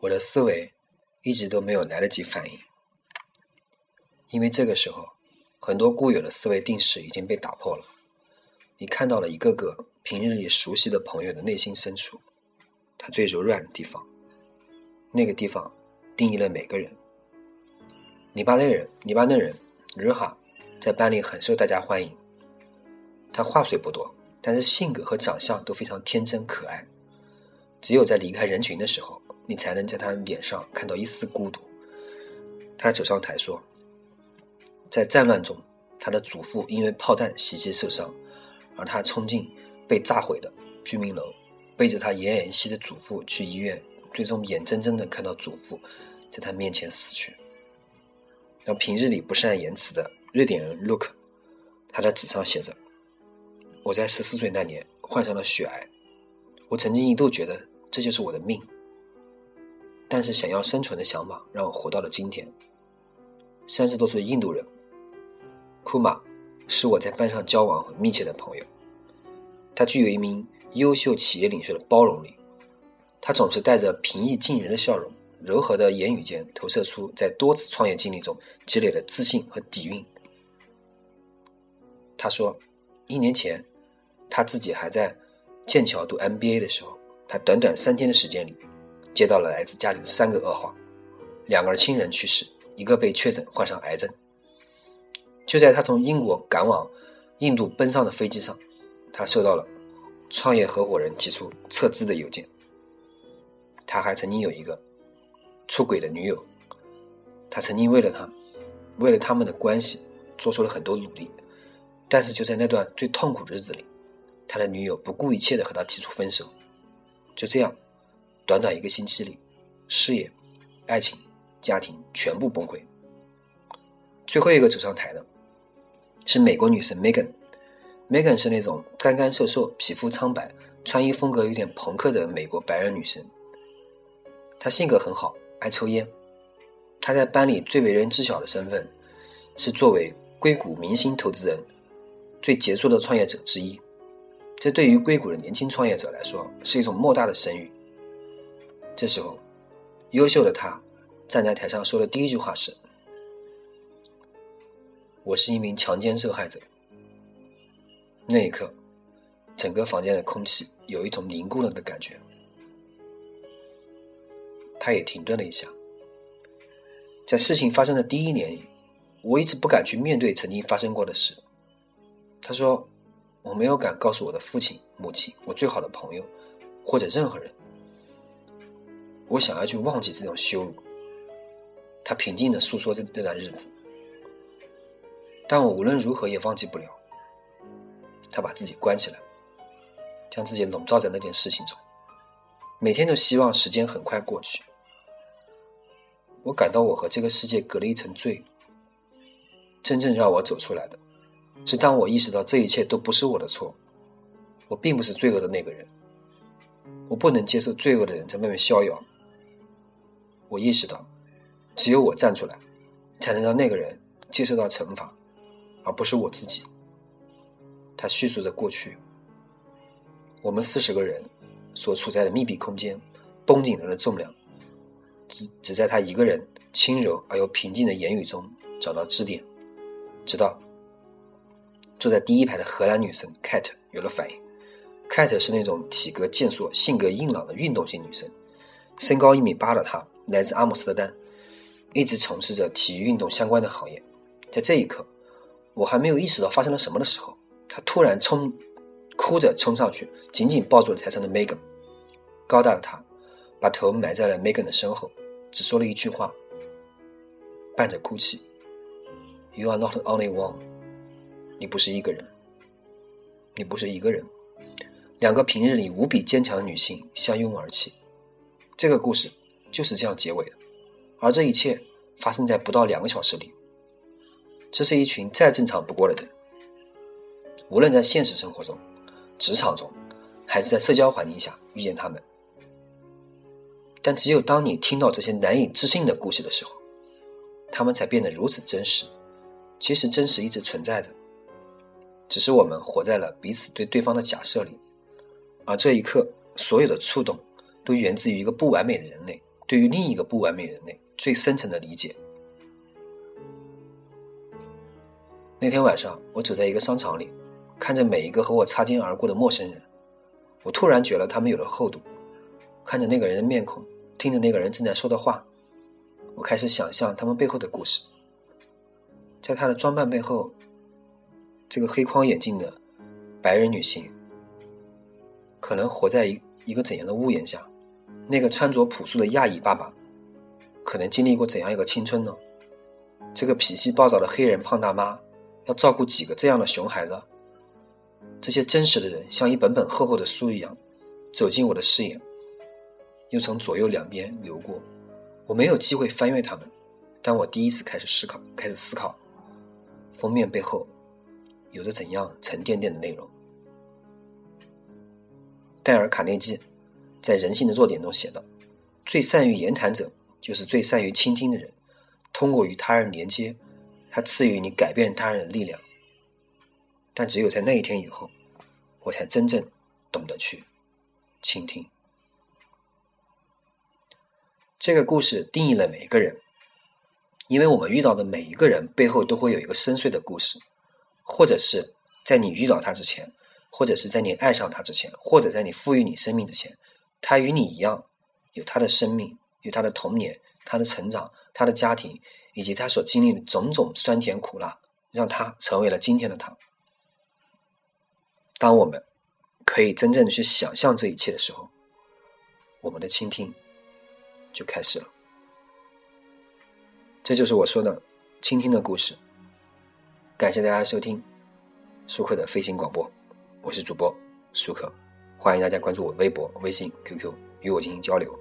我的思维一直都没有来得及反应，因为这个时候，很多固有的思维定式已经被打破了。你看到了一个个平日里熟悉的朋友的内心深处，他最柔软的地方，那个地方定义了每个人。你巴那人，你巴那人，日哈，在班里很受大家欢迎。他话虽不多，但是性格和长相都非常天真可爱。只有在离开人群的时候，你才能在他脸上看到一丝孤独。他走上台说：“在战乱中，他的祖父因为炮弹袭击受伤。”而他冲进被炸毁的居民楼，背着他奄奄一息的祖父去医院，最终眼睁睁地看到祖父在他面前死去。那平日里不善言辞的瑞典人 Look，他的纸上写着：“我在十四岁那年患上了血癌，我曾经一度觉得这就是我的命。但是想要生存的想法让我活到了今天。”三十多岁的印度人库马。是我在班上交往很密切的朋友，他具有一名优秀企业领袖的包容力，他总是带着平易近人的笑容，柔和的言语间投射出在多次创业经历中积累的自信和底蕴。他说，一年前他自己还在剑桥读 MBA 的时候，他短短三天的时间里，接到了来自家里的三个噩耗：两个亲人去世，一个被确诊患上癌症。就在他从英国赶往印度奔丧的飞机上，他收到了创业合伙人提出撤资的邮件。他还曾经有一个出轨的女友，他曾经为了他，为了他们的关系做出了很多努力，但是就在那段最痛苦的日子里，他的女友不顾一切的和他提出分手。就这样，短短一个星期里，事业、爱情、家庭全部崩溃。最后一个走上台的。是美国女神 Megan，Megan 是那种干干瘦瘦、皮肤苍白、穿衣风格有点朋克的美国白人女生。她性格很好，爱抽烟。她在班里最为人知晓的身份是作为硅谷明星投资人最杰出的创业者之一。这对于硅谷的年轻创业者来说是一种莫大的声誉。这时候，优秀的他站在台上说的第一句话是。我是一名强奸受害者。那一刻，整个房间的空气有一种凝固了的感觉。他也停顿了一下。在事情发生的第一年里，我一直不敢去面对曾经发生过的事。他说：“我没有敢告诉我的父亲、母亲、我最好的朋友，或者任何人。我想要去忘记这种羞辱。”他平静的诉说这那段日子。但我无论如何也忘记不了。他把自己关起来，将自己笼罩在那件事情中，每天都希望时间很快过去。我感到我和这个世界隔了一层罪。真正让我走出来的，是当我意识到这一切都不是我的错，我并不是罪恶的那个人。我不能接受罪恶的人在外面逍遥。我意识到，只有我站出来，才能让那个人接受到惩罚。而不是我自己。他叙述着过去，我们四十个人所处在的密闭空间，绷紧了的重量，只只在他一个人轻柔而又平静的言语中找到支点，直到坐在第一排的荷兰女生 Cat 有了反应。Cat 是那种体格健硕、性格硬朗的运动型女生，身高一米八的她来自阿姆斯特丹，一直从事着体育运动相关的行业。在这一刻。我还没有意识到发生了什么的时候，他突然冲，哭着冲上去，紧紧抱住了台上的 Megan。高大的他，把头埋在了 Megan 的身后，只说了一句话，伴着哭泣：“You are not only one。”你不是一个人，你不是一个人。两个平日里无比坚强的女性相拥而泣。这个故事就是这样结尾的，而这一切发生在不到两个小时里。这是一群再正常不过的人，无论在现实生活中、职场中，还是在社交环境下遇见他们。但只有当你听到这些难以置信的故事的时候，他们才变得如此真实。其实真实一直存在的，只是我们活在了彼此对对方的假设里。而这一刻，所有的触动都源自于一个不完美的人类对于另一个不完美人类最深层的理解。那天晚上，我走在一个商场里，看着每一个和我擦肩而过的陌生人，我突然觉得他们有了厚度。看着那个人的面孔，听着那个人正在说的话，我开始想象他们背后的故事。在他的装扮背后，这个黑框眼镜的白人女性，可能活在一一个怎样的屋檐下？那个穿着朴素的亚裔爸爸，可能经历过怎样一个青春呢？这个脾气暴躁的黑人胖大妈。要照顾几个这样的熊孩子？这些真实的人像一本本厚厚的书一样，走进我的视野，又从左右两边流过。我没有机会翻阅他们，但我第一次开始思考，开始思考封面背后有着怎样沉甸甸的内容。戴尔·卡内基在《人性的弱点》中写道：“最善于言谈者，就是最善于倾听的人。通过与他人连接。”他赐予你改变他人的力量，但只有在那一天以后，我才真正懂得去倾听。这个故事定义了每一个人，因为我们遇到的每一个人背后都会有一个深邃的故事，或者是在你遇到他之前，或者是在你爱上他之前，或者在你赋予你生命之前，他与你一样有他的生命，有他的童年，他的成长，他的家庭。以及他所经历的种种酸甜苦辣，让他成为了今天的他。当我们可以真正的去想象这一切的时候，我们的倾听就开始了。这就是我说的倾听的故事。感谢大家收听舒克的飞行广播，我是主播舒克，欢迎大家关注我微博、微信、QQ，与我进行交流。